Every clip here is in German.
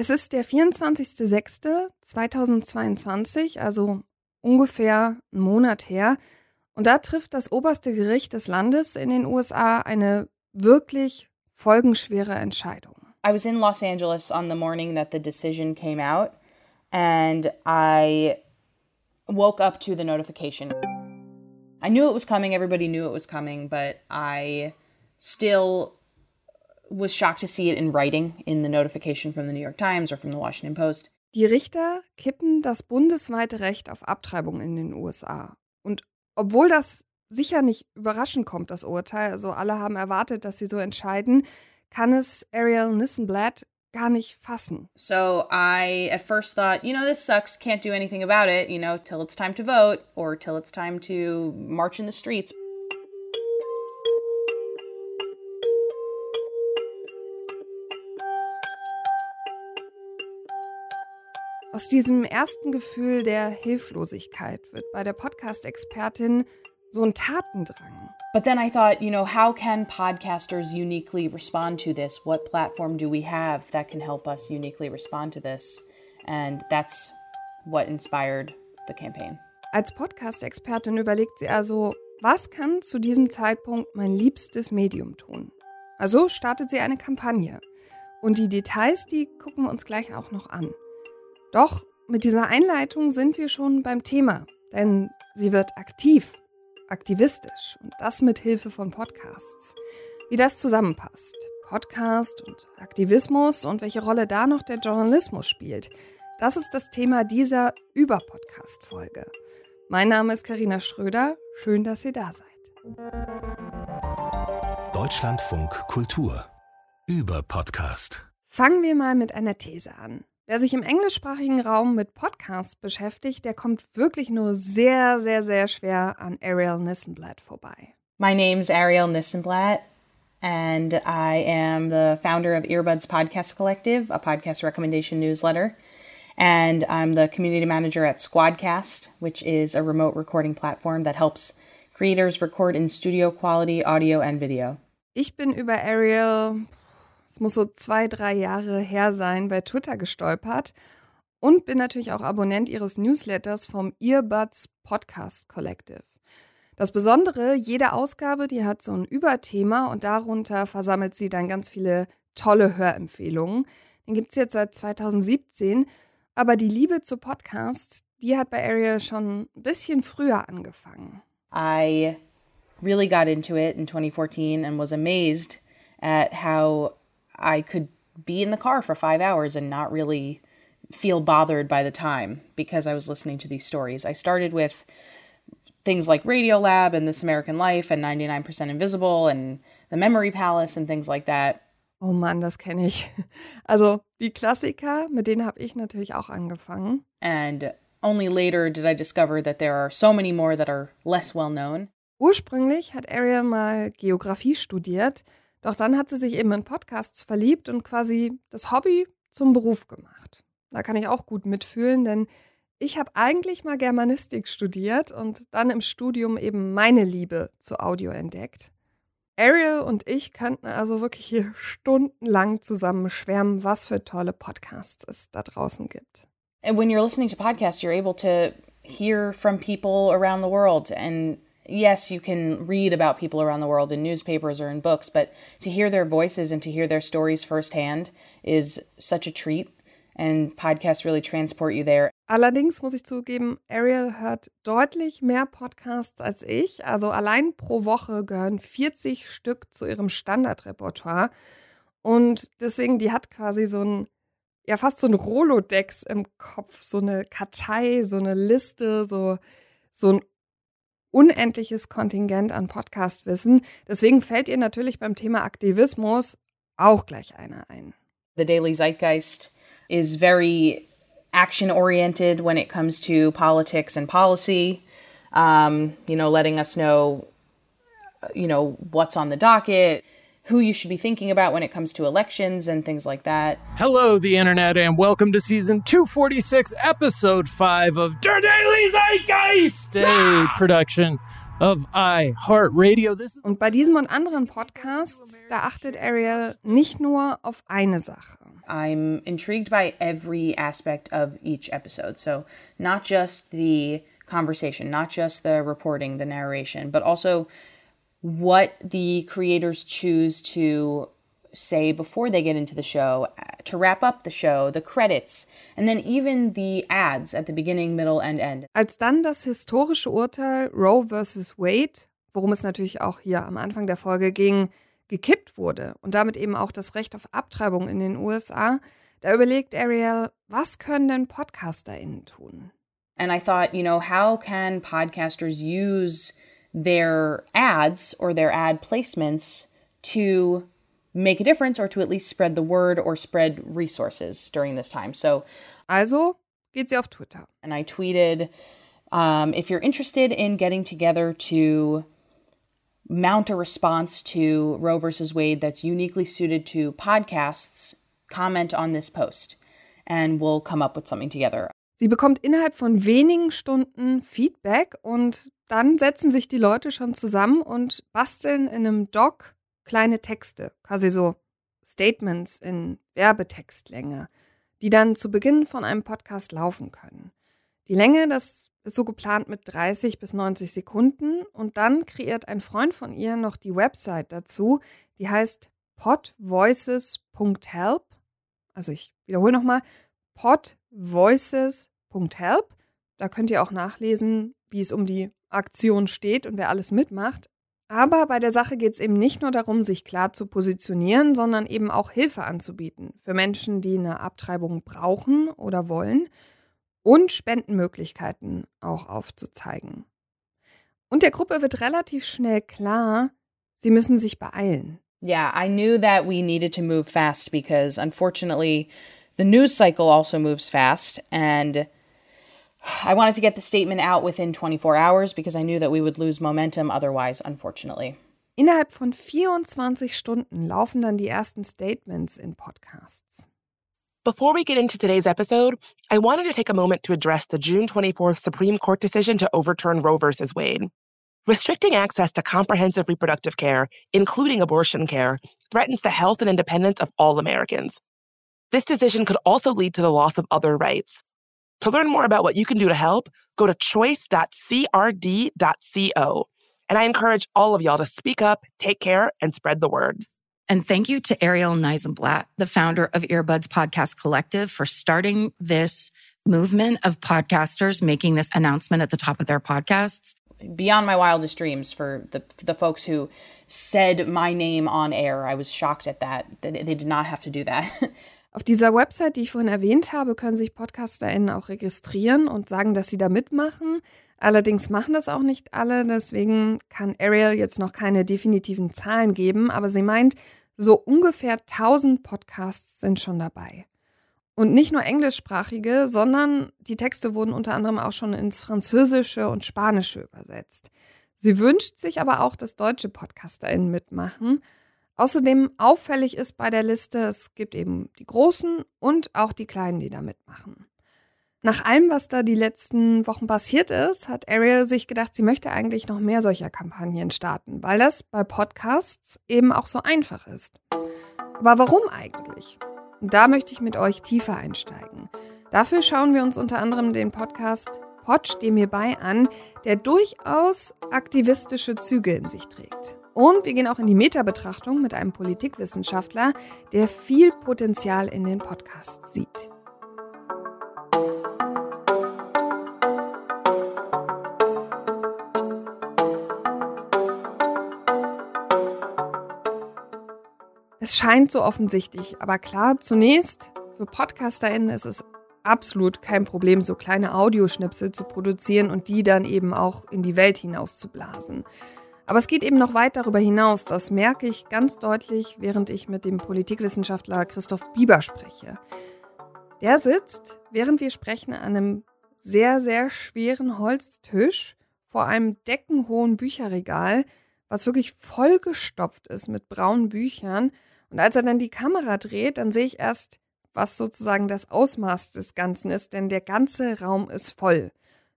Es ist der 24.06.2022, also ungefähr einen Monat her. Und da trifft das oberste Gericht des Landes in den USA eine wirklich folgenschwere Entscheidung. I was in Los Angeles on the morning that the decision came out, and I woke up to the notification. I knew it was coming, everybody knew it was coming, but I still was shocked to see it in writing in the notification from the New York Times or from the Washington Post. Die Richter kippen das bundesweite Recht auf Abtreibung in den USA. Und obwohl das sicher nicht überraschend kommt, das Urteil, also alle haben erwartet, dass sie so entscheiden, kann es Ariel Nissenblatt gar nicht fassen. So I at first thought, you know, this sucks, can't do anything about it, you know, till it's time to vote or till it's time to march in the streets. Aus diesem ersten Gefühl der Hilflosigkeit wird bei der Podcast-Expertin so ein Tatendrang. But then I thought, you know, how can podcasters uniquely respond to this? What platform do we have that can help us uniquely respond to this? And that's what inspired the campaign. Als Podcast-Expertin überlegt sie also, was kann zu diesem Zeitpunkt mein liebstes Medium tun? Also startet sie eine Kampagne. Und die Details, die gucken wir uns gleich auch noch an. Doch mit dieser Einleitung sind wir schon beim Thema, denn sie wird aktiv, aktivistisch und das mit Hilfe von Podcasts. Wie das zusammenpasst, Podcast und Aktivismus und welche Rolle da noch der Journalismus spielt, das ist das Thema dieser Über-Podcast-Folge. Mein Name ist Karina Schröder, schön, dass ihr da seid. Deutschlandfunk Kultur über Podcast. Fangen wir mal mit einer These an. Wer sich im englischsprachigen Raum mit Podcasts beschäftigt, der kommt wirklich nur sehr, sehr, sehr schwer an Ariel Nissenblatt vorbei. My name's Ariel Nissenblatt, and I am the founder of Earbuds Podcast Collective, a podcast recommendation newsletter. And I'm the community manager at Squadcast, which is a remote recording platform that helps creators record in studio quality audio and video. Ich bin über Ariel es muss so zwei, drei Jahre her sein, bei Twitter gestolpert und bin natürlich auch Abonnent ihres Newsletters vom Earbuds Podcast Collective. Das Besondere, jede Ausgabe, die hat so ein Überthema und darunter versammelt sie dann ganz viele tolle Hörempfehlungen. Den gibt es jetzt seit 2017, aber die Liebe zu Podcasts, die hat bei Ariel schon ein bisschen früher angefangen. I really got into it in 2014 and was amazed at how I could be in the car for five hours and not really feel bothered by the time because I was listening to these stories. I started with things like Radiolab and This American Life and 99% Invisible and The Memory Palace and things like that. Oh Mann, das kenne ich. Also die Klassiker, mit denen habe ich natürlich auch angefangen. And only later did I discover that there are so many more that are less well known. Ursprünglich hat Ariel mal Geografie studiert Doch dann hat sie sich eben in Podcasts verliebt und quasi das Hobby zum Beruf gemacht. Da kann ich auch gut mitfühlen, denn ich habe eigentlich mal Germanistik studiert und dann im Studium eben meine Liebe zu Audio entdeckt. Ariel und ich könnten also wirklich hier stundenlang zusammen schwärmen, was für tolle Podcasts es da draußen gibt. And when you're listening to podcasts, you're able to hear from people around the world and yes, you can read about people around the world in newspapers or in books, but to hear their voices and to hear their stories firsthand is such a treat. And podcasts really transport you there. Allerdings muss ich zugeben, Ariel hört deutlich mehr Podcasts als ich. Also allein pro Woche gehören 40 Stück zu ihrem Standardrepertoire. Und deswegen, die hat quasi so ein, ja, fast so ein Rolodex im Kopf, so eine Kartei, so eine Liste, so, so ein unendliches Kontingent an Podcastwissen. Deswegen fällt ihr natürlich beim Thema Aktivismus auch gleich einer ein. The Daily Zeitgeist is very action oriented when it comes to politics and policy. Um, you know, letting us know, you know, what's on the docket. Who you should be thinking about when it comes to elections and things like that. Hello, the internet, and welcome to season 246, episode 5 of Der Daily Zeitgeist, a ah! production of iHeartRadio. This und bei diesem und anderen Podcasts, da achtet Ariel nicht nur auf eine Sache. I'm intrigued by every aspect of each episode. So, not just the conversation, not just the reporting, the narration, but also what the creators choose to say before they get into the show, uh, to wrap up the show, the credits, and then even the ads at the beginning, middle and end. Als dann das historische Urteil Roe versus Wade, worum es natürlich auch hier am Anfang der Folge ging, gekippt wurde und damit eben auch das Recht auf Abtreibung in den USA, da überlegt Ariel, was können denn PodcasterInnen tun? And I thought, you know, how can podcasters use their ads or their ad placements to make a difference or to at least spread the word or spread resources during this time. So, also geht sie auf Twitter. And I tweeted um, if you're interested in getting together to mount a response to Roe versus Wade that's uniquely suited to podcasts, comment on this post and we'll come up with something together. Sie bekommt innerhalb von wenigen Stunden Feedback und dann setzen sich die Leute schon zusammen und basteln in einem Doc kleine Texte, quasi so Statements in Werbetextlänge, die dann zu Beginn von einem Podcast laufen können. Die Länge, das ist so geplant mit 30 bis 90 Sekunden und dann kreiert ein Freund von ihr noch die Website dazu, die heißt podvoices.help. Also ich wiederhole nochmal, podvoices.help. Da könnt ihr auch nachlesen, wie es um die Aktion steht und wer alles mitmacht. Aber bei der Sache geht es eben nicht nur darum, sich klar zu positionieren, sondern eben auch Hilfe anzubieten für Menschen, die eine Abtreibung brauchen oder wollen und Spendenmöglichkeiten auch aufzuzeigen. Und der Gruppe wird relativ schnell klar, sie müssen sich beeilen. Yeah, I knew that we needed to move fast because unfortunately the news cycle also moves fast and I wanted to get the statement out within 24 hours because I knew that we would lose momentum otherwise, unfortunately. Innerhalb von 24 Stunden laufen dann die ersten Statements in Podcasts. Before we get into today's episode, I wanted to take a moment to address the June 24th Supreme Court decision to overturn Roe v. Wade. Restricting access to comprehensive reproductive care, including abortion care, threatens the health and independence of all Americans. This decision could also lead to the loss of other rights. To learn more about what you can do to help, go to choice.crd.co. And I encourage all of y'all to speak up, take care, and spread the word. And thank you to Ariel Neisenblatt, the founder of Earbuds Podcast Collective, for starting this movement of podcasters making this announcement at the top of their podcasts. Beyond my wildest dreams for the for the folks who said my name on air. I was shocked at that. They, they did not have to do that. Auf dieser Website, die ich vorhin erwähnt habe, können sich PodcasterInnen auch registrieren und sagen, dass sie da mitmachen. Allerdings machen das auch nicht alle, deswegen kann Ariel jetzt noch keine definitiven Zahlen geben, aber sie meint, so ungefähr 1000 Podcasts sind schon dabei. Und nicht nur englischsprachige, sondern die Texte wurden unter anderem auch schon ins Französische und Spanische übersetzt. Sie wünscht sich aber auch, dass deutsche PodcasterInnen mitmachen. Außerdem auffällig ist bei der Liste, es gibt eben die Großen und auch die Kleinen, die da mitmachen. Nach allem, was da die letzten Wochen passiert ist, hat Ariel sich gedacht, sie möchte eigentlich noch mehr solcher Kampagnen starten, weil das bei Podcasts eben auch so einfach ist. Aber warum eigentlich? Und da möchte ich mit euch tiefer einsteigen. Dafür schauen wir uns unter anderem den Podcast Pod Steh mir bei an, der durchaus aktivistische Züge in sich trägt. Und wir gehen auch in die Metabetrachtung mit einem Politikwissenschaftler, der viel Potenzial in den Podcasts sieht. Es scheint so offensichtlich, aber klar, zunächst, für PodcasterInnen ist es absolut kein Problem, so kleine Audioschnipsel zu produzieren und die dann eben auch in die Welt hinaus zu blasen. Aber es geht eben noch weit darüber hinaus. Das merke ich ganz deutlich, während ich mit dem Politikwissenschaftler Christoph Bieber spreche. Der sitzt, während wir sprechen, an einem sehr, sehr schweren Holztisch vor einem deckenhohen Bücherregal, was wirklich vollgestopft ist mit braunen Büchern. Und als er dann die Kamera dreht, dann sehe ich erst, was sozusagen das Ausmaß des Ganzen ist, denn der ganze Raum ist voll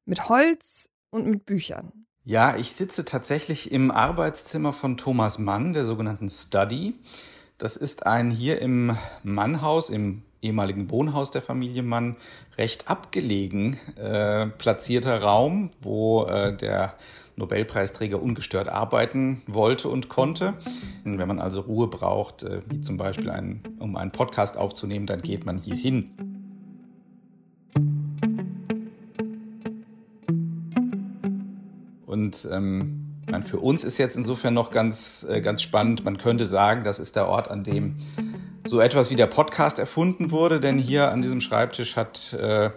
mit Holz und mit Büchern. Ja, ich sitze tatsächlich im Arbeitszimmer von Thomas Mann, der sogenannten Study. Das ist ein hier im Mannhaus, im ehemaligen Wohnhaus der Familie Mann, recht abgelegen äh, platzierter Raum, wo äh, der Nobelpreisträger ungestört arbeiten wollte und konnte. Wenn man also Ruhe braucht, äh, wie zum Beispiel ein, um einen Podcast aufzunehmen, dann geht man hier hin. Und ähm, meine, für uns ist jetzt insofern noch ganz, äh, ganz spannend. Man könnte sagen, das ist der Ort, an dem so etwas wie der Podcast erfunden wurde, denn hier an diesem Schreibtisch hat äh,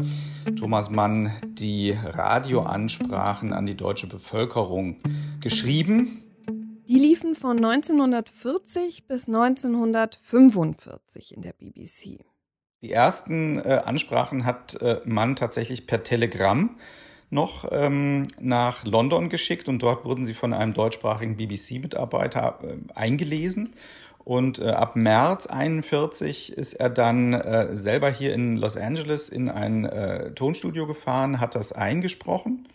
Thomas Mann die Radioansprachen an die deutsche Bevölkerung geschrieben. Die liefen von 1940 bis 1945 in der BBC. Die ersten äh, Ansprachen hat äh, Mann tatsächlich per Telegramm noch ähm, nach London geschickt und dort wurden sie von einem deutschsprachigen BBC-Mitarbeiter äh, eingelesen. Und äh, ab März 41 ist er dann äh, selber hier in Los Angeles in ein äh, Tonstudio gefahren, hat das eingesprochen.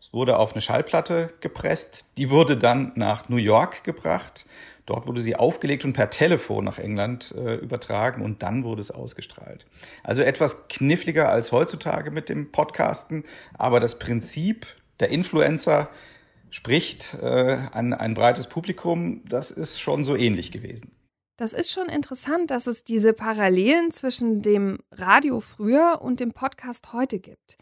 Es wurde auf eine Schallplatte gepresst. Die wurde dann nach New York gebracht. Dort wurde sie aufgelegt und per Telefon nach England äh, übertragen und dann wurde es ausgestrahlt. Also etwas kniffliger als heutzutage mit dem Podcasten, aber das Prinzip der Influencer spricht äh, an ein breites Publikum, das ist schon so ähnlich gewesen. Das ist schon interessant, dass es diese Parallelen zwischen dem Radio früher und dem Podcast heute gibt.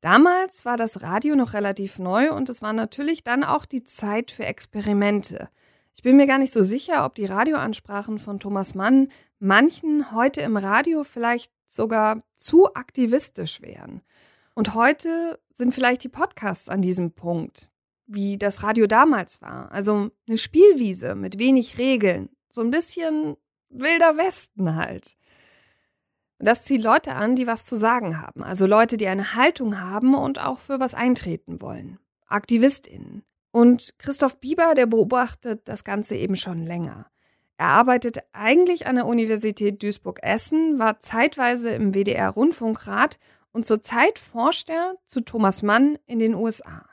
Damals war das Radio noch relativ neu und es war natürlich dann auch die Zeit für Experimente. Ich bin mir gar nicht so sicher, ob die Radioansprachen von Thomas Mann manchen heute im Radio vielleicht sogar zu aktivistisch wären. Und heute sind vielleicht die Podcasts an diesem Punkt, wie das Radio damals war. Also eine Spielwiese mit wenig Regeln, so ein bisschen wilder Westen halt. Das zieht Leute an, die was zu sagen haben. Also Leute, die eine Haltung haben und auch für was eintreten wollen. AktivistInnen. Und Christoph Bieber, der beobachtet das Ganze eben schon länger. Er arbeitet eigentlich an der Universität Duisburg-Essen, war zeitweise im WDR-Rundfunkrat und zurzeit forscht er zu Thomas Mann in den USA.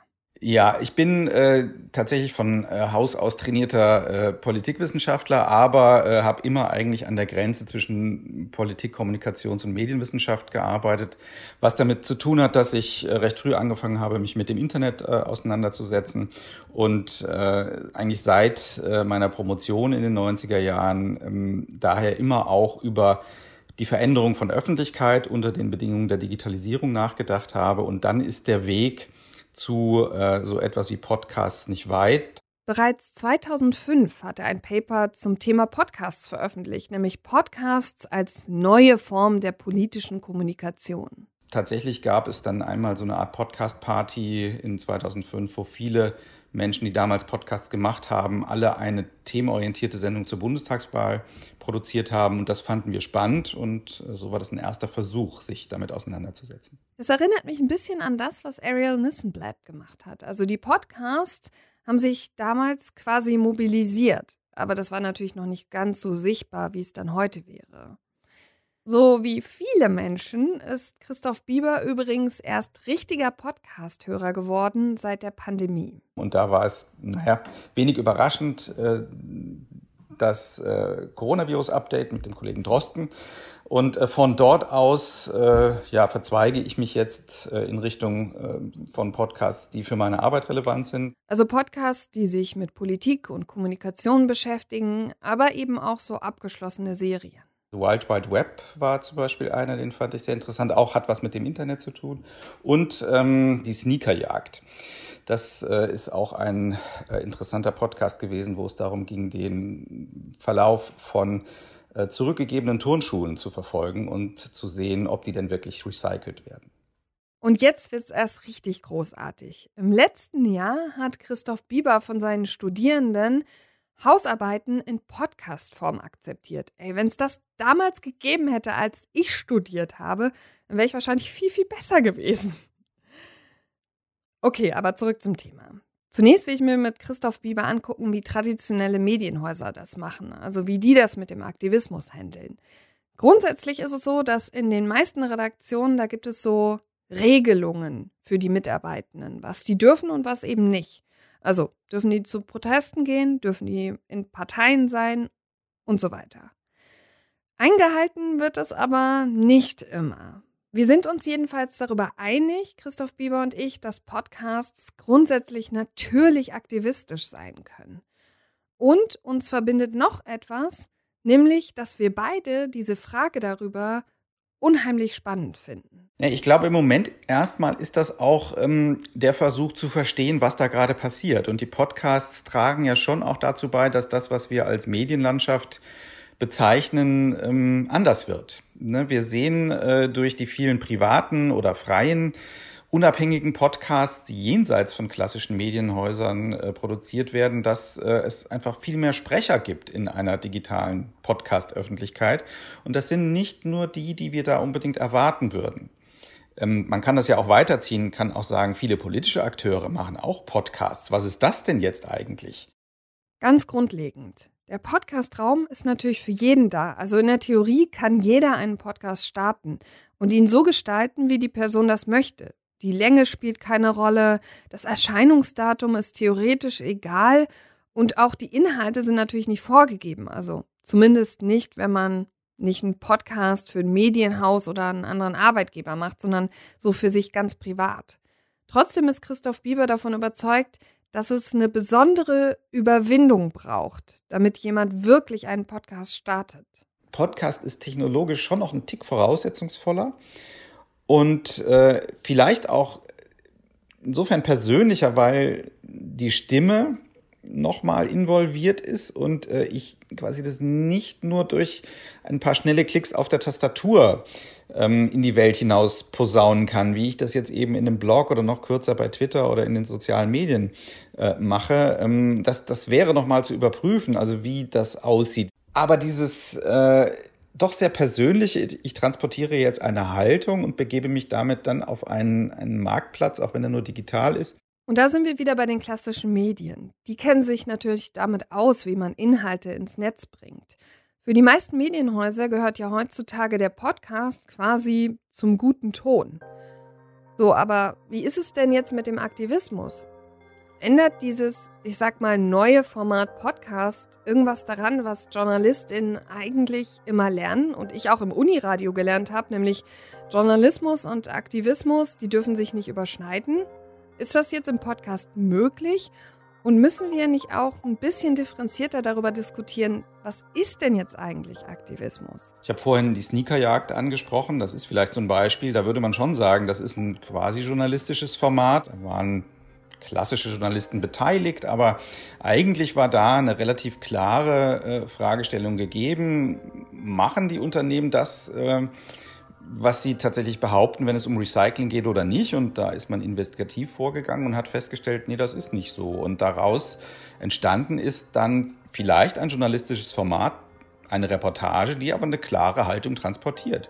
Ja, ich bin äh, tatsächlich von äh, Haus aus trainierter äh, Politikwissenschaftler, aber äh, habe immer eigentlich an der Grenze zwischen Politik, Kommunikations- und Medienwissenschaft gearbeitet, was damit zu tun hat, dass ich äh, recht früh angefangen habe, mich mit dem Internet äh, auseinanderzusetzen und äh, eigentlich seit äh, meiner Promotion in den 90er Jahren ähm, daher immer auch über die Veränderung von Öffentlichkeit unter den Bedingungen der Digitalisierung nachgedacht habe. Und dann ist der Weg, zu äh, so etwas wie Podcasts nicht weit. Bereits 2005 hat er ein Paper zum Thema Podcasts veröffentlicht, nämlich Podcasts als neue Form der politischen Kommunikation. Tatsächlich gab es dann einmal so eine Art Podcast-Party in 2005, wo viele Menschen, die damals Podcasts gemacht haben, alle eine themenorientierte Sendung zur Bundestagswahl produziert haben. Und das fanden wir spannend und äh, so war das ein erster Versuch, sich damit auseinanderzusetzen. Das erinnert mich ein bisschen an das, was Ariel Nissenblatt gemacht hat. Also die Podcasts haben sich damals quasi mobilisiert. Aber das war natürlich noch nicht ganz so sichtbar, wie es dann heute wäre. So wie viele Menschen ist Christoph Bieber übrigens erst richtiger Podcast-Hörer geworden seit der Pandemie. Und da war es, naja, wenig überraschend, äh, das äh, Coronavirus-Update mit dem Kollegen Drosten. Und äh, von dort aus ja, verzweige ich mich jetzt in Richtung von Podcasts, die für meine Arbeit relevant sind. Also Podcasts, die sich mit Politik und Kommunikation beschäftigen, aber eben auch so abgeschlossene Serien. Wild Wide Web war zum Beispiel einer, den fand ich sehr interessant, auch hat was mit dem Internet zu tun. Und ähm, die Sneakerjagd. Das äh, ist auch ein äh, interessanter Podcast gewesen, wo es darum ging, den Verlauf von äh, zurückgegebenen Turnschuhen zu verfolgen und zu sehen, ob die denn wirklich recycelt werden. Und jetzt wird es erst richtig großartig. Im letzten Jahr hat Christoph Bieber von seinen Studierenden Hausarbeiten in Podcast-Form akzeptiert. Ey, wenn es das damals gegeben hätte, als ich studiert habe, dann wäre ich wahrscheinlich viel, viel besser gewesen. Okay, aber zurück zum Thema. Zunächst will ich mir mit Christoph Bieber angucken, wie traditionelle Medienhäuser das machen, also wie die das mit dem Aktivismus handeln. Grundsätzlich ist es so, dass in den meisten Redaktionen, da gibt es so Regelungen für die Mitarbeitenden, was die dürfen und was eben nicht. Also dürfen die zu Protesten gehen, dürfen die in Parteien sein und so weiter. Eingehalten wird es aber nicht immer. Wir sind uns jedenfalls darüber einig, Christoph Bieber und ich, dass Podcasts grundsätzlich natürlich aktivistisch sein können. Und uns verbindet noch etwas, nämlich, dass wir beide diese Frage darüber unheimlich spannend finden. Ich glaube, im Moment erstmal ist das auch ähm, der Versuch zu verstehen, was da gerade passiert. Und die Podcasts tragen ja schon auch dazu bei, dass das, was wir als Medienlandschaft bezeichnen, ähm, anders wird. Ne? Wir sehen äh, durch die vielen privaten oder freien unabhängigen Podcasts, die jenseits von klassischen Medienhäusern äh, produziert werden, dass äh, es einfach viel mehr Sprecher gibt in einer digitalen Podcast-Öffentlichkeit. Und das sind nicht nur die, die wir da unbedingt erwarten würden. Ähm, man kann das ja auch weiterziehen, kann auch sagen, viele politische Akteure machen auch Podcasts. Was ist das denn jetzt eigentlich? Ganz grundlegend. Der Podcast-Raum ist natürlich für jeden da. Also in der Theorie kann jeder einen Podcast starten und ihn so gestalten, wie die Person das möchte. Die Länge spielt keine Rolle, das Erscheinungsdatum ist theoretisch egal und auch die Inhalte sind natürlich nicht vorgegeben. Also zumindest nicht, wenn man nicht einen Podcast für ein Medienhaus oder einen anderen Arbeitgeber macht, sondern so für sich ganz privat. Trotzdem ist Christoph Bieber davon überzeugt, dass es eine besondere Überwindung braucht, damit jemand wirklich einen Podcast startet. Podcast ist technologisch schon noch ein Tick voraussetzungsvoller und äh, vielleicht auch insofern persönlicher, weil die Stimme nochmal involviert ist und äh, ich quasi das nicht nur durch ein paar schnelle Klicks auf der Tastatur ähm, in die Welt hinaus posaunen kann, wie ich das jetzt eben in einem Blog oder noch kürzer bei Twitter oder in den sozialen Medien äh, mache. Ähm, das, das wäre nochmal zu überprüfen, also wie das aussieht. Aber dieses äh, doch sehr persönliche, ich transportiere jetzt eine Haltung und begebe mich damit dann auf einen, einen Marktplatz, auch wenn er nur digital ist. Und da sind wir wieder bei den klassischen Medien. Die kennen sich natürlich damit aus, wie man Inhalte ins Netz bringt. Für die meisten Medienhäuser gehört ja heutzutage der Podcast quasi zum guten Ton. So, aber wie ist es denn jetzt mit dem Aktivismus? Ändert dieses, ich sag mal, neue Format Podcast irgendwas daran, was JournalistInnen eigentlich immer lernen und ich auch im Uniradio gelernt habe, nämlich Journalismus und Aktivismus, die dürfen sich nicht überschneiden? Ist das jetzt im Podcast möglich? Und müssen wir nicht auch ein bisschen differenzierter darüber diskutieren, was ist denn jetzt eigentlich Aktivismus? Ich habe vorhin die Sneakerjagd angesprochen. Das ist vielleicht so ein Beispiel. Da würde man schon sagen, das ist ein quasi journalistisches Format. Da waren klassische Journalisten beteiligt, aber eigentlich war da eine relativ klare äh, Fragestellung gegeben. Machen die Unternehmen das? Äh, was sie tatsächlich behaupten, wenn es um Recycling geht oder nicht. Und da ist man investigativ vorgegangen und hat festgestellt, nee, das ist nicht so. Und daraus entstanden ist dann vielleicht ein journalistisches Format, eine Reportage, die aber eine klare Haltung transportiert.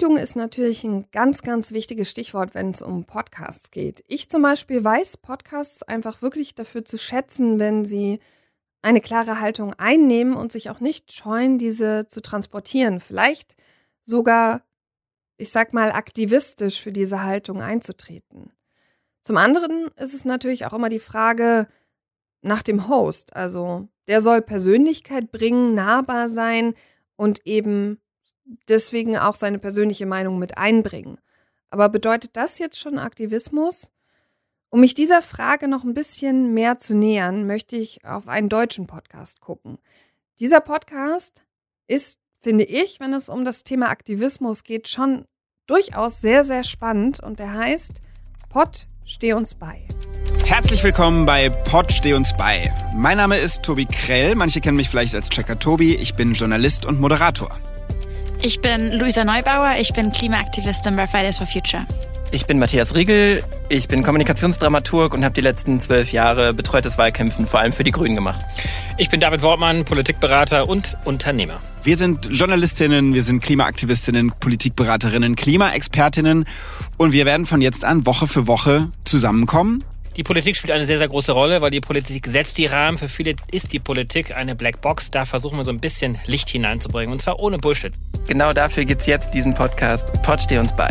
Haltung ist natürlich ein ganz, ganz wichtiges Stichwort, wenn es um Podcasts geht. Ich zum Beispiel weiß Podcasts einfach wirklich dafür zu schätzen, wenn sie eine klare Haltung einnehmen und sich auch nicht scheuen, diese zu transportieren. Vielleicht sogar, ich sag mal, aktivistisch für diese Haltung einzutreten. Zum anderen ist es natürlich auch immer die Frage nach dem Host. Also, der soll Persönlichkeit bringen, nahbar sein und eben deswegen auch seine persönliche Meinung mit einbringen. Aber bedeutet das jetzt schon Aktivismus? Um mich dieser Frage noch ein bisschen mehr zu nähern, möchte ich auf einen deutschen Podcast gucken. Dieser Podcast ist, finde ich, wenn es um das Thema Aktivismus geht, schon durchaus sehr, sehr spannend und der heißt Pod Steh uns bei. Herzlich willkommen bei Pod Steh uns bei. Mein Name ist Tobi Krell, manche kennen mich vielleicht als Checker Tobi, ich bin Journalist und Moderator. Ich bin Luisa Neubauer, ich bin Klimaaktivistin bei Fridays for Future. Ich bin Matthias Riegel, ich bin Kommunikationsdramaturg und habe die letzten zwölf Jahre betreutes Wahlkämpfen vor allem für die Grünen gemacht. Ich bin David Wortmann, Politikberater und Unternehmer. Wir sind Journalistinnen, wir sind Klimaaktivistinnen, Politikberaterinnen, Klimaexpertinnen und wir werden von jetzt an Woche für Woche zusammenkommen Die Politik spielt eine sehr, sehr große Rolle, weil die Politik setzt die Rahmen. Für viele ist die Politik eine Blackbox. Da versuchen wir so ein bisschen Licht hineinzubringen. Und zwar ohne Bullshit. Genau dafür gibt es jetzt diesen Podcast. Pod steh uns bei.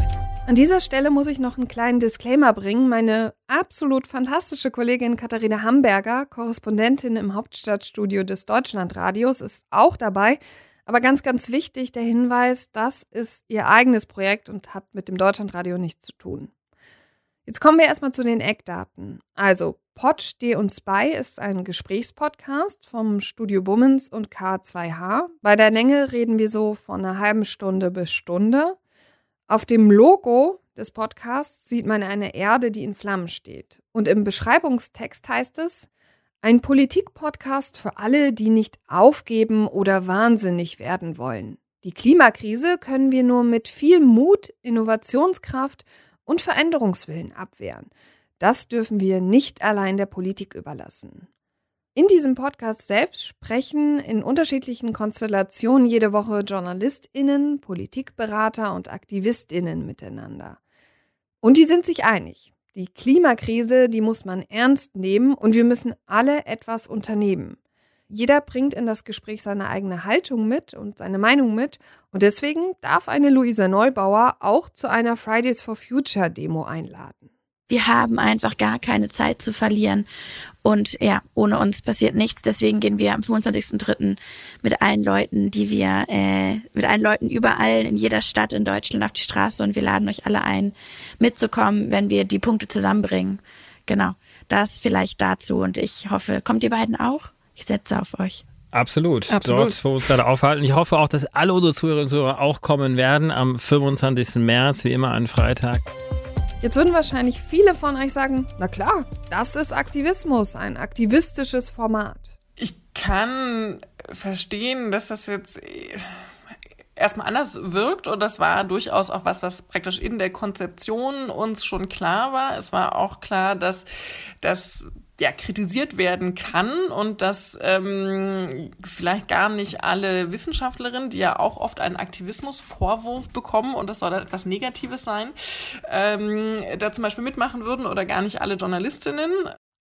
An dieser Stelle muss ich noch einen kleinen Disclaimer bringen. Meine absolut fantastische Kollegin Katharina Hamburger, Korrespondentin im Hauptstadtstudio des Deutschlandradios, ist auch dabei. Aber ganz, ganz wichtig der Hinweis, das ist ihr eigenes Projekt und hat mit dem Deutschlandradio nichts zu tun. Jetzt kommen wir erstmal zu den Eckdaten. Also, Pod Steh uns bei ist ein Gesprächspodcast vom Studio Bummens und K2H. Bei der Länge reden wir so von einer halben Stunde bis Stunde. Auf dem Logo des Podcasts sieht man eine Erde, die in Flammen steht. Und im Beschreibungstext heißt es, ein Politik-Podcast für alle, die nicht aufgeben oder wahnsinnig werden wollen. Die Klimakrise können wir nur mit viel Mut, Innovationskraft und Veränderungswillen abwehren. Das dürfen wir nicht allein der Politik überlassen. In diesem Podcast selbst sprechen in unterschiedlichen Konstellationen jede Woche Journalistinnen, Politikberater und Aktivistinnen miteinander. Und die sind sich einig. Die Klimakrise, die muss man ernst nehmen und wir müssen alle etwas unternehmen. Jeder bringt in das Gespräch seine eigene Haltung mit und seine Meinung mit. Und deswegen darf eine Luisa Neubauer auch zu einer Fridays for Future Demo einladen. Wir haben einfach gar keine Zeit zu verlieren. Und ja, ohne uns passiert nichts. Deswegen gehen wir am 25.03. mit allen Leuten, die wir, äh, mit allen Leuten überall in jeder Stadt in Deutschland auf die Straße und wir laden euch alle ein, mitzukommen, wenn wir die Punkte zusammenbringen. Genau. Das vielleicht dazu. Und ich hoffe, kommt ihr beiden auch? Ich setze auf euch. Absolut. Absolut. Dort, wo wir uns gerade aufhalten. Ich hoffe auch, dass alle unsere Zuhörerinnen und Zuhörer auch kommen werden am 25. März, wie immer an Freitag. Jetzt würden wahrscheinlich viele von euch sagen, na klar, das ist Aktivismus, ein aktivistisches Format. Ich kann verstehen, dass das jetzt erstmal anders wirkt und das war durchaus auch was, was praktisch in der Konzeption uns schon klar war. Es war auch klar, dass das ja, kritisiert werden kann und dass ähm, vielleicht gar nicht alle Wissenschaftlerinnen, die ja auch oft einen Aktivismusvorwurf bekommen und das soll dann etwas Negatives sein, ähm, da zum Beispiel mitmachen würden oder gar nicht alle Journalistinnen.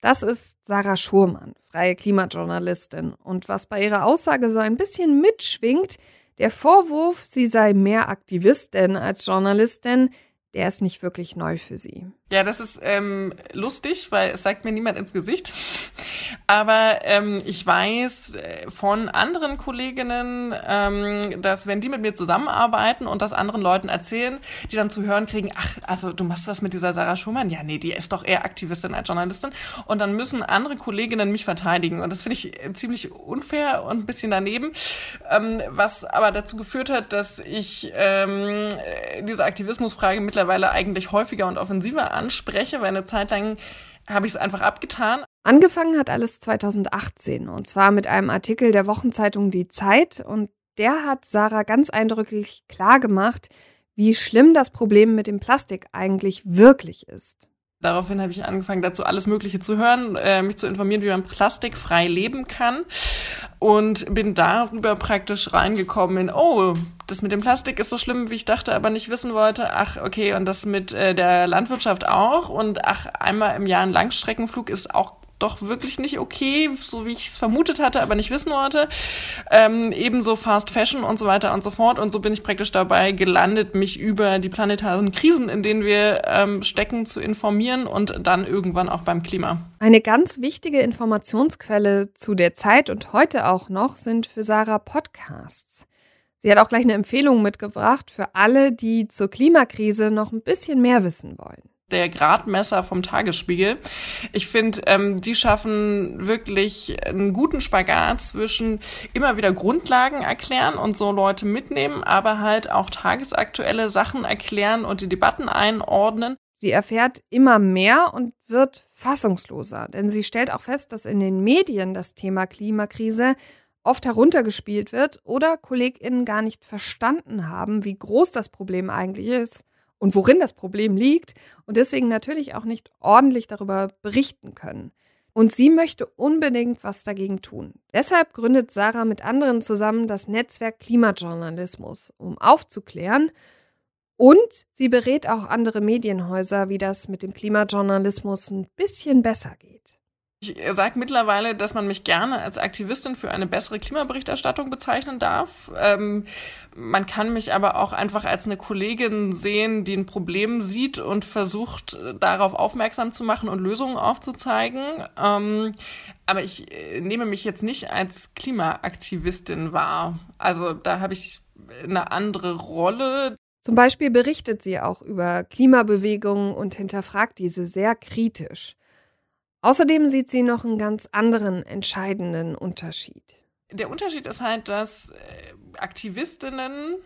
Das ist Sarah Schurmann, freie Klimajournalistin. Und was bei ihrer Aussage so ein bisschen mitschwingt, der Vorwurf, sie sei mehr Aktivistin als Journalistin, der ist nicht wirklich neu für sie. Ja, das ist ähm, lustig, weil es sagt mir niemand ins Gesicht. Aber ähm, ich weiß äh, von anderen Kolleginnen, ähm, dass wenn die mit mir zusammenarbeiten und das anderen Leuten erzählen, die dann zu hören kriegen, ach, also du machst was mit dieser Sarah Schumann? Ja, nee, die ist doch eher Aktivistin als Journalistin. Und dann müssen andere Kolleginnen mich verteidigen. Und das finde ich ziemlich unfair und ein bisschen daneben. Ähm, was aber dazu geführt hat, dass ich ähm, diese Aktivismusfrage mittlerweile eigentlich häufiger und offensiver anspreche, weil eine Zeit lang habe ich es einfach abgetan. Angefangen hat alles 2018 und zwar mit einem Artikel der Wochenzeitung Die Zeit und der hat Sarah ganz eindrücklich klar gemacht, wie schlimm das Problem mit dem Plastik eigentlich wirklich ist. Daraufhin habe ich angefangen, dazu alles Mögliche zu hören, äh, mich zu informieren, wie man plastikfrei leben kann und bin darüber praktisch reingekommen in, oh, das mit dem Plastik ist so schlimm, wie ich dachte, aber nicht wissen wollte. Ach, okay, und das mit äh, der Landwirtschaft auch und ach, einmal im Jahr ein Langstreckenflug ist auch doch wirklich nicht okay, so wie ich es vermutet hatte, aber nicht wissen wollte. Ähm, ebenso Fast Fashion und so weiter und so fort. Und so bin ich praktisch dabei gelandet, mich über die planetaren Krisen, in denen wir ähm, stecken, zu informieren und dann irgendwann auch beim Klima. Eine ganz wichtige Informationsquelle zu der Zeit und heute auch noch sind für Sarah Podcasts. Sie hat auch gleich eine Empfehlung mitgebracht für alle, die zur Klimakrise noch ein bisschen mehr wissen wollen der Gradmesser vom Tagesspiegel. Ich finde, ähm, die schaffen wirklich einen guten Spagat zwischen immer wieder Grundlagen erklären und so Leute mitnehmen, aber halt auch tagesaktuelle Sachen erklären und die Debatten einordnen. Sie erfährt immer mehr und wird fassungsloser, denn sie stellt auch fest, dass in den Medien das Thema Klimakrise oft heruntergespielt wird oder KollegInnen gar nicht verstanden haben, wie groß das Problem eigentlich ist und worin das Problem liegt und deswegen natürlich auch nicht ordentlich darüber berichten können. Und sie möchte unbedingt was dagegen tun. Deshalb gründet Sarah mit anderen zusammen das Netzwerk Klimajournalismus, um aufzuklären Und sie berät auch andere Medienhäuser, wie das mit dem Klimajournalismus ein bisschen besser geht. Ich sage mittlerweile, dass man mich gerne als Aktivistin für eine bessere Klimaberichterstattung bezeichnen darf. Ähm, man kann mich aber auch einfach als eine Kollegin sehen, die ein Problem sieht und versucht, darauf aufmerksam zu machen und Lösungen aufzuzeigen. Ähm, aber ich äh, nehme mich jetzt nicht als Klimaaktivistin wahr. Also da habe ich eine andere Rolle. Zum Beispiel berichtet sie auch über Klimabewegungen und hinterfragt diese sehr kritisch. Außerdem sieht sie noch einen ganz anderen entscheidenden Unterschied. Der Unterschied ist halt, dass äh, Aktivistinnen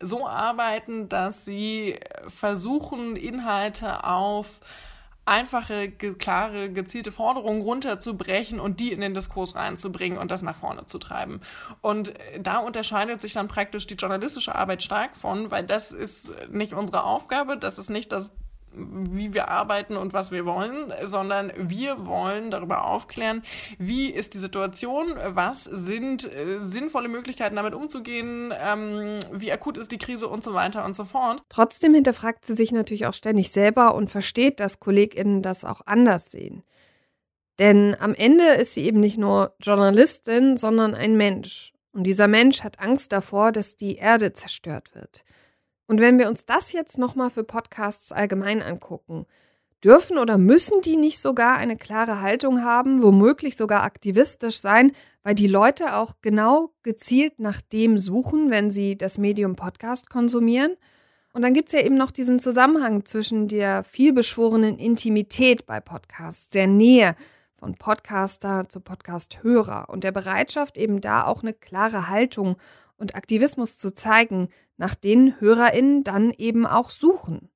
so arbeiten, dass sie versuchen, Inhalte auf einfache, klare, gezielte Forderungen runterzubrechen und die in den Diskurs reinzubringen und das nach vorne zu treiben. Und äh, da unterscheidet sich dann praktisch die journalistische Arbeit stark von, weil das ist nicht unsere Aufgabe, das ist nicht das wie wir arbeiten und was wir wollen, sondern wir wollen darüber aufklären, wie ist die Situation, was sind äh, sinnvolle Möglichkeiten, damit umzugehen, ähm, wie akut ist die Krise und so weiter und so fort. Trotzdem hinterfragt sie sich natürlich auch ständig selber und versteht, dass KollegInnen das auch anders sehen. Denn am Ende ist sie eben nicht nur Journalistin, sondern ein Mensch. Und dieser Mensch hat Angst davor, dass die Erde zerstört wird. Und wenn wir uns das jetzt nochmal für Podcasts allgemein angucken, dürfen oder müssen die nicht sogar eine klare Haltung haben, womöglich sogar aktivistisch sein, weil die Leute auch genau gezielt nach dem suchen, wenn sie das Medium Podcast konsumieren? Und dann gibt es ja eben noch diesen Zusammenhang zwischen der vielbeschworenen Intimität bei Podcasts, der Nähe von Podcaster zu Podcasthörer und der Bereitschaft, eben da auch eine klare Haltung und Aktivismus zu zeigen, nach denen HörerInnen dann eben auch suchen.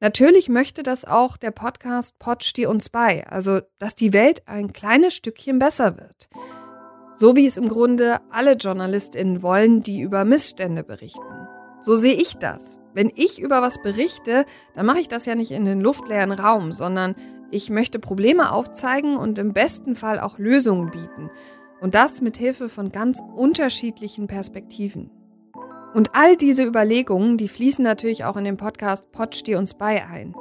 Natürlich möchte das auch der Podcast Pod Steh uns bei, also dass die Welt ein kleines Stückchen besser wird. So wie es im Grunde alle JournalistInnen wollen, die über Missstände berichten. So sehe ich das. Wenn ich über was berichte, dann mache ich das ja nicht in den luftleeren Raum, sondern ich möchte Probleme aufzeigen und im besten Fall auch Lösungen bieten. Und das mit Hilfe von ganz unterschiedlichen Perspektiven. Und all diese Überlegungen, die fließen natürlich auch in den Podcast Pod steh uns bei ein,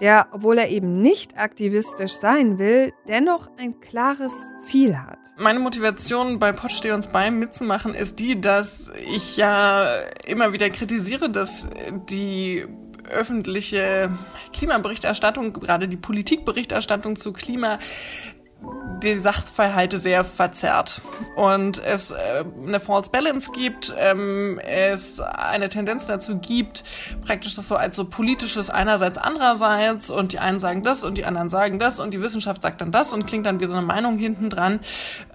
der, obwohl er eben nicht aktivistisch sein will, dennoch ein klares Ziel hat. Meine Motivation bei Pod steh uns bei mitzumachen ist die, dass ich ja immer wieder kritisiere, dass die öffentliche Klimaberichterstattung, gerade die Politikberichterstattung zu Klima, die Sachverhalte sehr verzerrt und es äh, eine False Balance gibt, ähm, es eine Tendenz dazu gibt, praktisch das so als so politisches einerseits andererseits und die einen sagen das und die anderen sagen das und die Wissenschaft sagt dann das und klingt dann wie so eine Meinung hinten dran.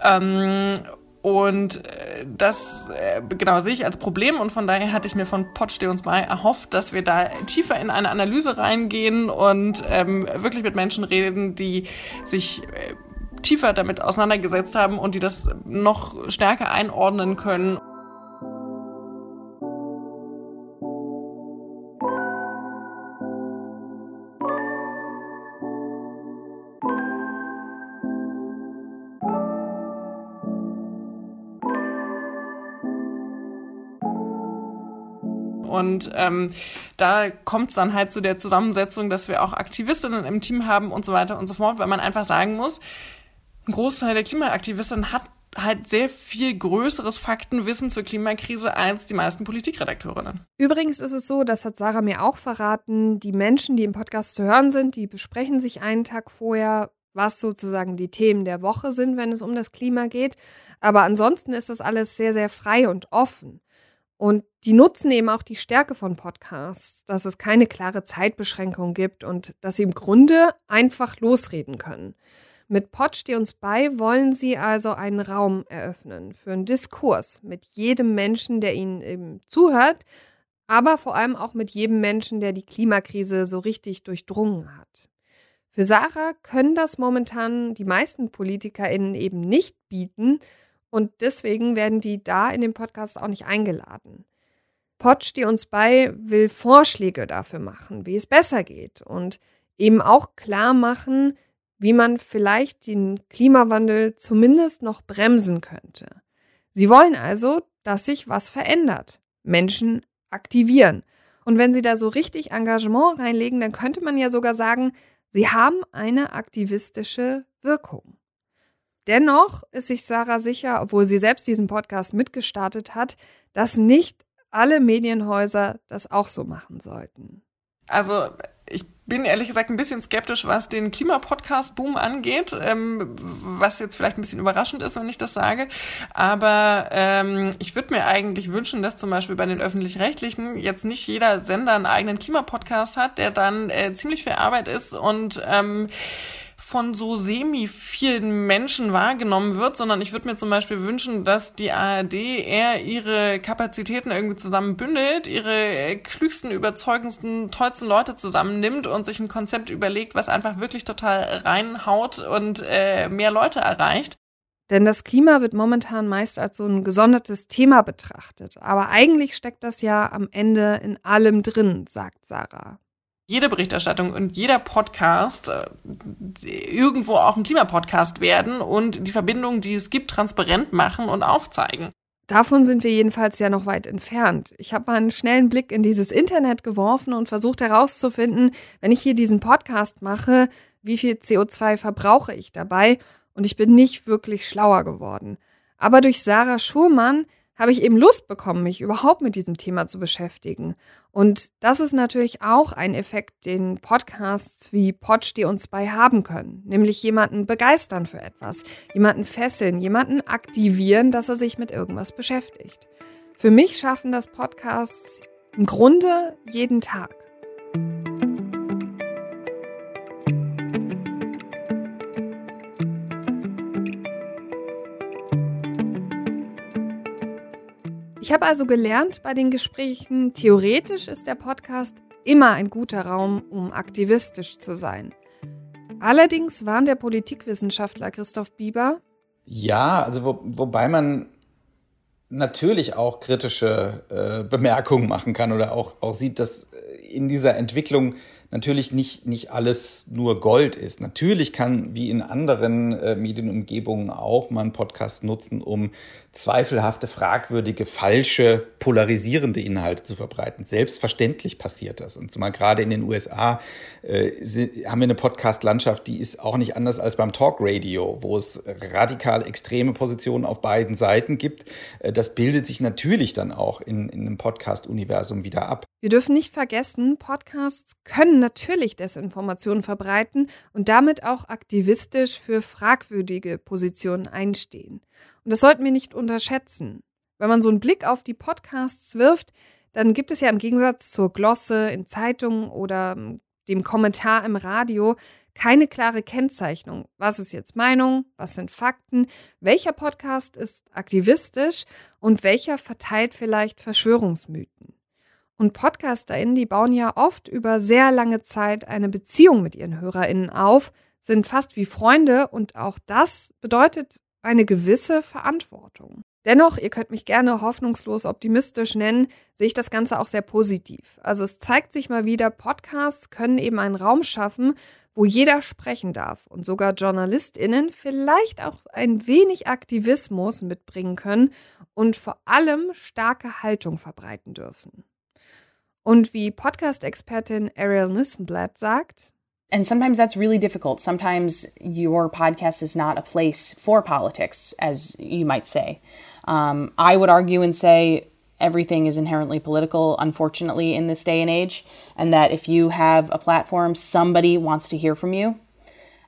Ähm, und äh, das äh, genau sehe ich als Problem und von daher hatte ich mir von Pod Steh uns bei erhofft, dass wir da tiefer in eine Analyse reingehen und ähm, wirklich mit Menschen reden, die sich äh, tiefer damit auseinandergesetzt haben und die das noch stärker einordnen können. Und ähm, da kommt es dann halt zu der Zusammensetzung, dass wir auch Aktivistinnen im Team haben und so weiter und so fort, weil man einfach sagen muss, ein Großteil der Klimaaktivisten hat halt sehr viel größeres Faktenwissen zur Klimakrise als die meisten Politikredakteurinnen. Übrigens ist es so, das hat Sarah mir auch verraten, die Menschen, die im Podcast zu hören sind, die besprechen sich einen Tag vorher, was sozusagen die Themen der Woche sind, wenn es um das Klima geht. Aber ansonsten ist das alles sehr, sehr frei und offen. Und die nutzen eben auch die Stärke von Podcasts, dass es keine klare Zeitbeschränkung gibt und dass sie im Grunde einfach losreden können. Mit Pod steh uns bei wollen sie also einen Raum eröffnen für einen Diskurs mit jedem Menschen, der ihnen eben zuhört, aber vor allem auch mit jedem Menschen, der die Klimakrise so richtig durchdrungen hat. Für Sarah können das momentan die meisten PolitikerInnen eben nicht bieten und deswegen werden die da in dem Podcast auch nicht eingeladen. Pod steh uns bei will Vorschläge dafür machen, wie es besser geht und eben auch klar machen, wie man vielleicht den Klimawandel zumindest noch bremsen könnte. Sie wollen also, dass sich was verändert, Menschen aktivieren. Und wenn sie da so richtig Engagement reinlegen, dann könnte man ja sogar sagen, sie haben eine aktivistische Wirkung. Dennoch ist sich Sarah sicher, obwohl sie selbst diesen Podcast mitgestartet hat, dass nicht alle Medienhäuser das auch so machen sollten. Also ich bin ehrlich gesagt ein bisschen skeptisch, was den Klimapodcast-Boom angeht, ähm, was jetzt vielleicht ein bisschen überraschend ist, wenn ich das sage. Aber ähm, ich würde mir eigentlich wünschen, dass zum Beispiel bei den öffentlich-rechtlichen jetzt nicht jeder Sender einen eigenen Klimapodcast hat, der dann äh, ziemlich viel Arbeit ist und ähm, von so semi vielen Menschen wahrgenommen wird, sondern ich würde mir zum Beispiel wünschen, dass die ARD eher ihre Kapazitäten irgendwie zusammen bündelt, ihre äh, klügsten, überzeugendsten, tollsten Leute zusammennimmt und sich ein Konzept überlegt, was einfach wirklich total reinhaut und äh, mehr Leute erreicht. Denn das Klima wird momentan meist als so ein gesondertes Thema betrachtet. Aber eigentlich steckt das ja am Ende in allem drin, sagt Sarah jede Berichterstattung und jeder Podcast äh, irgendwo auch ein Klimapodcast werden und die Verbindungen, die es gibt, transparent machen und aufzeigen. Davon sind wir jedenfalls ja noch weit entfernt. Ich habe mal einen schnellen Blick in dieses Internet geworfen und versucht herauszufinden, wenn ich hier diesen Podcast mache, wie viel CO2 verbrauche ich dabei? Und ich bin nicht wirklich schlauer geworden. Aber durch Sarah Schurmann habe ich eben Lust bekommen, mich überhaupt mit diesem Thema zu beschäftigen. Und das ist natürlich auch ein Effekt, den Podcasts wie Podge, die uns bei haben können. Nämlich jemanden begeistern für etwas, jemanden fesseln, jemanden aktivieren, dass er sich mit irgendwas beschäftigt. Für mich schaffen das Podcasts im Grunde jeden Tag. Ich habe also gelernt bei den Gesprächen, theoretisch ist der Podcast immer ein guter Raum, um aktivistisch zu sein. Allerdings warnt der Politikwissenschaftler Christoph Bieber. Ja, also wo, wobei man natürlich auch kritische äh, Bemerkungen machen kann oder auch, auch sieht, dass in dieser Entwicklung natürlich nicht, nicht alles nur Gold ist. Natürlich kann, wie in anderen äh, Medienumgebungen auch, man Podcast nutzen, um zweifelhafte, fragwürdige, falsche, polarisierende Inhalte zu verbreiten. Selbstverständlich passiert das. Und zumal gerade in den USA äh, haben wir eine Podcast-Landschaft, die ist auch nicht anders als beim Talk-Radio, wo es radikal extreme Positionen auf beiden Seiten gibt. Äh, das bildet sich natürlich dann auch in, in einem Podcast-Universum wieder ab. Wir dürfen nicht vergessen, Podcasts können natürlich Desinformationen verbreiten und damit auch aktivistisch für fragwürdige Positionen einstehen. Und das sollten wir nicht unterschätzen. Wenn man so einen Blick auf die Podcasts wirft, dann gibt es ja im Gegensatz zur Glosse in Zeitungen oder ähm, dem Kommentar im Radio keine klare Kennzeichnung. Was ist jetzt Meinung? Was sind Fakten? Welcher Podcast ist aktivistisch und welcher verteilt vielleicht Verschwörungsmythen? Und PodcasterInnen, die bauen ja oft über sehr lange Zeit eine Beziehung mit ihren HörerInnen auf, sind fast wie Freunde und auch das bedeutet eine gewisse Verantwortung. Dennoch, ihr könnt mich gerne hoffnungslos optimistisch nennen, sehe ich das Ganze auch sehr positiv. Also es zeigt sich mal wieder, Podcasts können eben einen Raum schaffen, wo jeder sprechen darf und sogar JournalistInnen vielleicht auch ein wenig Aktivismus mitbringen können und vor allem starke Haltung verbreiten dürfen. Und wie Podcast-Expertin Ariel Nissenblatt sagt, And sometimes that's really difficult. Sometimes your podcast is not a place for politics, as you might say. Um, I would argue and say everything is inherently political, unfortunately, in this day and age, and that if you have a platform, somebody wants to hear from you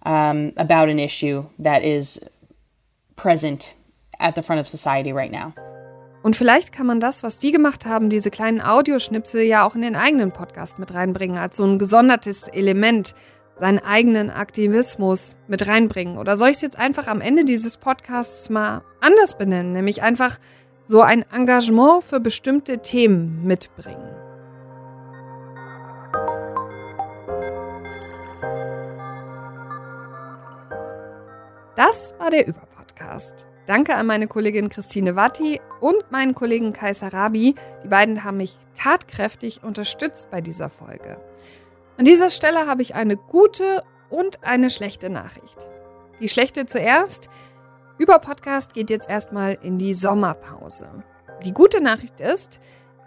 um, about an issue that is present at the front of society right now. Und vielleicht kann man das, was die gemacht haben, diese kleinen Audioschnipsel ja auch in den eigenen Podcast mit reinbringen, als so ein gesondertes Element, seinen eigenen Aktivismus mit reinbringen. Oder soll ich es jetzt einfach am Ende dieses Podcasts mal anders benennen, nämlich einfach so ein Engagement für bestimmte Themen mitbringen? Das war der Überpodcast. Danke an meine Kollegin Christine Watti und meinen Kollegen Kai Sarabi. Die beiden haben mich tatkräftig unterstützt bei dieser Folge. An dieser Stelle habe ich eine gute und eine schlechte Nachricht. Die schlechte zuerst. Über Podcast geht jetzt erstmal in die Sommerpause. Die gute Nachricht ist,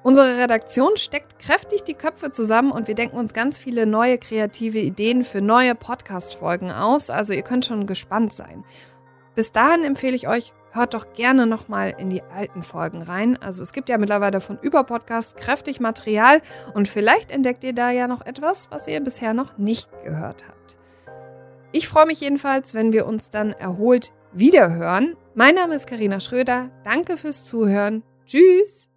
Unsere Redaktion steckt kräftig die Köpfe zusammen und wir denken uns ganz viele neue kreative Ideen für neue Podcast-Folgen aus. Also ihr könnt schon gespannt sein. Bis dahin empfehle ich euch, hört doch gerne nochmal in die alten Folgen rein. Also es gibt ja mittlerweile von Überpodcast kräftig Material und vielleicht entdeckt ihr da ja noch etwas, was ihr bisher noch nicht gehört habt. Ich freue mich jedenfalls, wenn wir uns dann erholt wiederhören. Mein Name ist Karina Schröder. Danke fürs Zuhören. Tschüss.